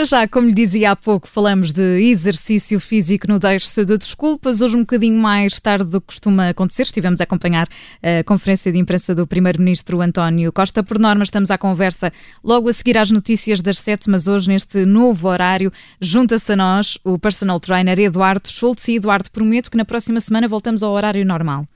Para já, como lhe dizia há pouco, falamos de exercício físico no Deixe-se de Desculpas. Hoje, um bocadinho mais tarde do que costuma acontecer, estivemos a acompanhar a conferência de imprensa do Primeiro-Ministro António Costa. Por norma, estamos à conversa logo a seguir às notícias das sete, mas hoje, neste novo horário, junta-se a nós o personal trainer Eduardo Schultz. E Eduardo, prometo que na próxima semana voltamos ao horário normal.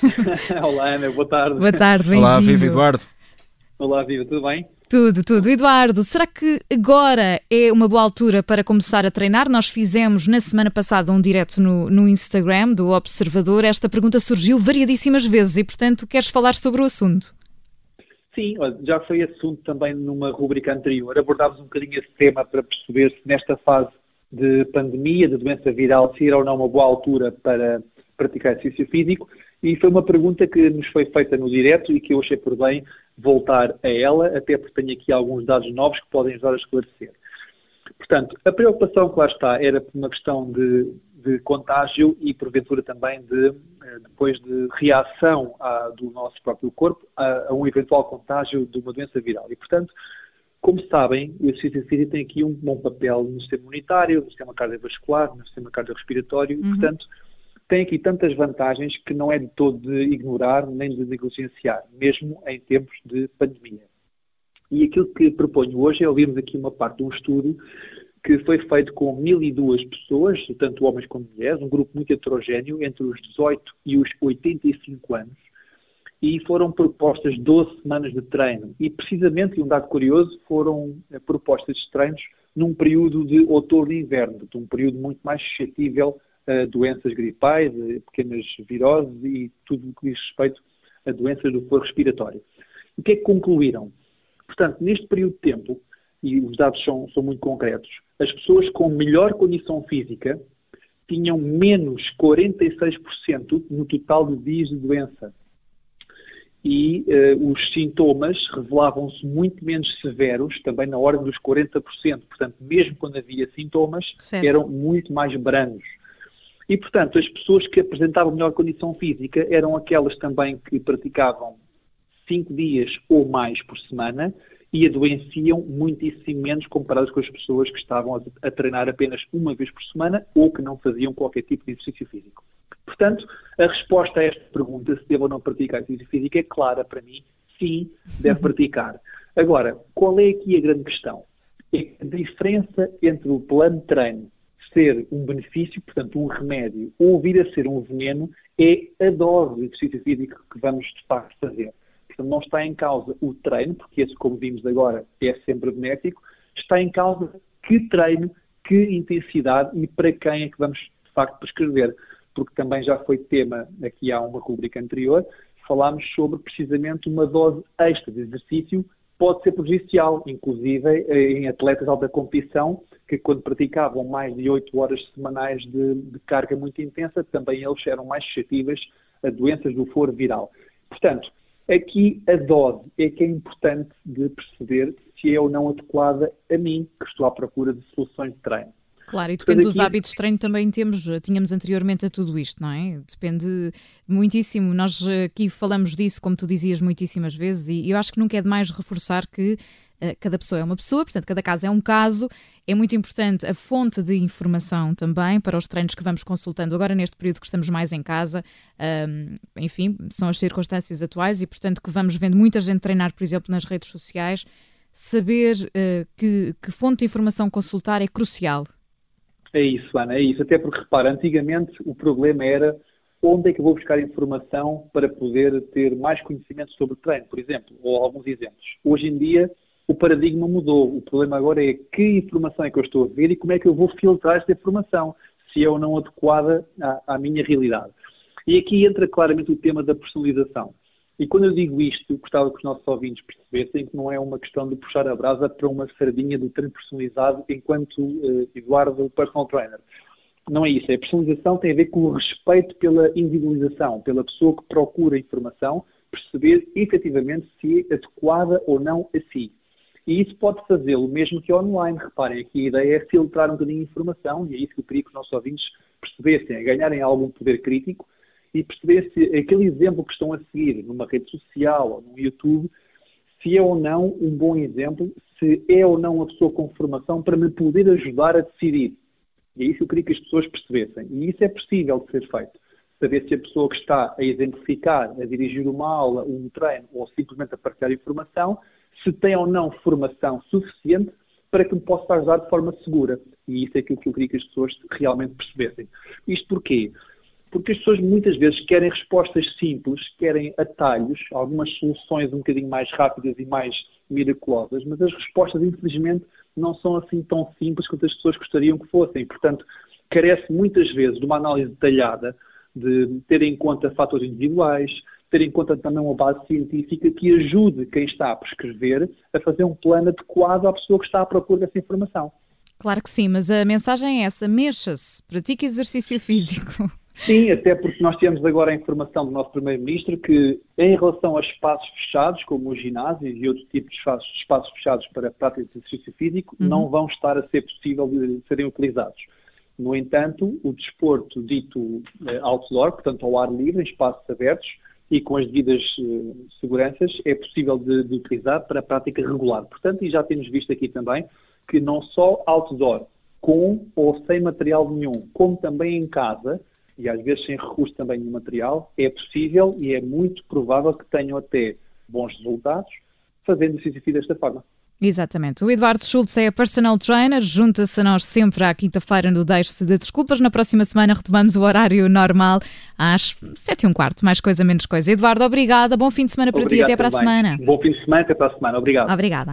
Olá, Ana, boa tarde. Boa tarde, bem-vindo. Olá, viva Eduardo. Olá, viva, tudo bem? Tudo, tudo. Eduardo, será que agora é uma boa altura para começar a treinar? Nós fizemos na semana passada um direto no, no Instagram do Observador. Esta pergunta surgiu variadíssimas vezes e, portanto, queres falar sobre o assunto? Sim, já foi assunto também numa rubrica anterior. Abordámos um bocadinho esse tema para perceber se nesta fase de pandemia, de doença viral, se era ou não uma boa altura para praticar exercício físico. E foi uma pergunta que nos foi feita no direto e que eu achei por bem voltar a ela, até porque tenho aqui alguns dados novos que podem ajudar a esclarecer. Portanto, a preocupação que lá está era por uma questão de, de contágio e, porventura, também de, eh, depois de reação a, do nosso próprio corpo a, a, um eventual contágio de uma doença viral. E, portanto, como sabem, o exercício físico tem aqui um bom papel no sistema imunitário, no sistema cardiovascular, no sistema cardiorrespiratório, uhum. e, portanto, tem aqui tantas vantagens que não é de todo de ignorar nem de negligenciar, mesmo em tempos de pandemia. E aquilo que proponho hoje é ouvirmos aqui uma parte de um estudo que foi feito com 1.002 pessoas, tanto homens como mulheres, um grupo muito heterogéneo, entre os 18 e os 85 anos, e foram propostas 12 semanas de treino. E precisamente, um dado curioso, foram eh, propostas de treinos num período de outono e inverno, um período muito mais suscetível doenças gripais, pequenas viroses e tudo o que diz respeito a doenças do foro respiratório. O que é que concluíram? Portanto, neste período de tempo, e os dados são, são muito concretos, as pessoas com melhor condição física tinham menos 46% no total de dias de doença. E uh, os sintomas revelavam-se muito menos severos, também na ordem dos 40%. Portanto, mesmo quando havia sintomas, certo. eram muito mais brandos. E, portanto, as pessoas que apresentavam melhor condição física eram aquelas também que praticavam cinco dias ou mais por semana e adoeciam muitíssimo menos comparadas com as pessoas que estavam a, treinar apenas uma vez por semana ou que não faziam qualquer tipo de exercício físico. Portanto, a resposta a esta pergunta, se devo ou não praticar exercício físico, é clara para mim. Sim, deve praticar. Agora, qual é aqui a grande questão? É a diferença entre o plano de treino ser um benefício, portanto, um remédio, ou vir a ser um veneno, é a dose de exercício físico que vamos, de facto, fazer. Portanto, não está em causa o treino, porque esse, como vimos agora, é sempre benéfico, está em causa que treino, que intensidade e para quem é que vamos, de facto, prescrever. Porque também já foi tema, aqui há uma rubrica anterior, falámos sobre precisamente uma dose extra de exercício pode ser prejudicial, inclusive em atletas de alta competição, que quando praticavam mais de 8 horas semanais de, de carga muito intensa, também eles eram mais suscetíveis a doenças do foro viral. Portanto, aqui a dose é que é importante de perceber se é ou não adequada a mim, que estou à procura de soluções de treino. Claro, e depende dos hábitos de treino também temos, tínhamos anteriormente a tudo isto, não é? Depende muitíssimo. Nós aqui falamos disso, como tu dizias, muitíssimas vezes, e eu acho que nunca é demais reforçar que cada pessoa é uma pessoa, portanto, cada caso é um caso. É muito importante a fonte de informação também para os treinos que vamos consultando agora neste período que estamos mais em casa. Um, enfim, são as circunstâncias atuais e, portanto, que vamos vendo muita gente treinar, por exemplo, nas redes sociais. Saber uh, que, que fonte de informação consultar é crucial é isso, Ana, é isso. Até porque, repara, antigamente o problema era onde é que eu vou buscar informação para poder ter mais conhecimento sobre treino, por exemplo, ou alguns exemplos. Hoje em dia o paradigma mudou. O problema agora é que informação é que eu estou a ver e como é que eu vou filtrar esta informação, se é ou não adequada à, à minha realidade. E aqui entra claramente o tema da personalização. E quando eu digo isto, gostava que os nossos ouvintes percebessem que não é uma questão de puxar a brasa para uma sardinha do treino personalizado enquanto uh, Eduardo personal trainer. Não é isso. A personalização tem a ver com o respeito pela individualização, pela pessoa que procura informação, perceber efetivamente se é adequada ou não a si. E isso pode fazê-lo mesmo que online. Reparem, aqui a ideia é filtrar um bocadinho de informação, e é isso que eu queria que os nossos ouvintes percebessem, é ganharem algum poder crítico e perceber se aquele exemplo que estão a seguir numa rede social ou no YouTube, se é ou não um bom exemplo, se é ou não uma pessoa com formação para me poder ajudar a decidir. E é isso que eu queria que as pessoas percebessem. E isso é possível de ser feito. Saber se a pessoa que está a exemplificar, a dirigir uma aula, um treino ou simplesmente a partilhar informação, se tem ou não formação suficiente para que me possa ajudar de forma segura. E isso é aquilo que eu queria que as pessoas realmente percebessem. Isto porquê? Porque as pessoas muitas vezes querem respostas simples, querem atalhos, algumas soluções um bocadinho mais rápidas e mais miraculosas, mas as respostas, infelizmente, não são assim tão simples quanto as pessoas gostariam que fossem. Portanto, carece muitas vezes de uma análise detalhada, de ter em conta fatores individuais, ter em conta também uma base científica que ajude quem está a prescrever a fazer um plano adequado à pessoa que está à procura dessa informação. Claro que sim, mas a mensagem é essa: mexa-se, pratique exercício físico. Sim, até porque nós temos agora a informação do nosso Primeiro-Ministro que, em relação a espaços fechados, como os ginásios e outros tipos de espaços, espaços fechados para prática de exercício físico, uhum. não vão estar a ser possível de serem utilizados. No entanto, o desporto dito eh, outdoor, portanto ao ar livre, em espaços abertos e com as devidas eh, seguranças, é possível de, de utilizar para a prática regular. Portanto, e já temos visto aqui também que não só outdoor, com ou sem material nenhum, como também em casa, e às vezes sem recurso também de material, é possível e é muito provável que tenham até bons resultados fazendo exercício desta forma. Exatamente. O Eduardo Schultz é personal trainer, junta-se a nós sempre à quinta-feira no Deixe-se de Desculpas. Na próxima semana retomamos o horário normal às sete e um quarto, mais coisa, menos coisa. Eduardo, obrigada. Bom fim de semana para Obrigado ti. Até para a semana. Bom fim de semana, até para a semana. Obrigado. Obrigada.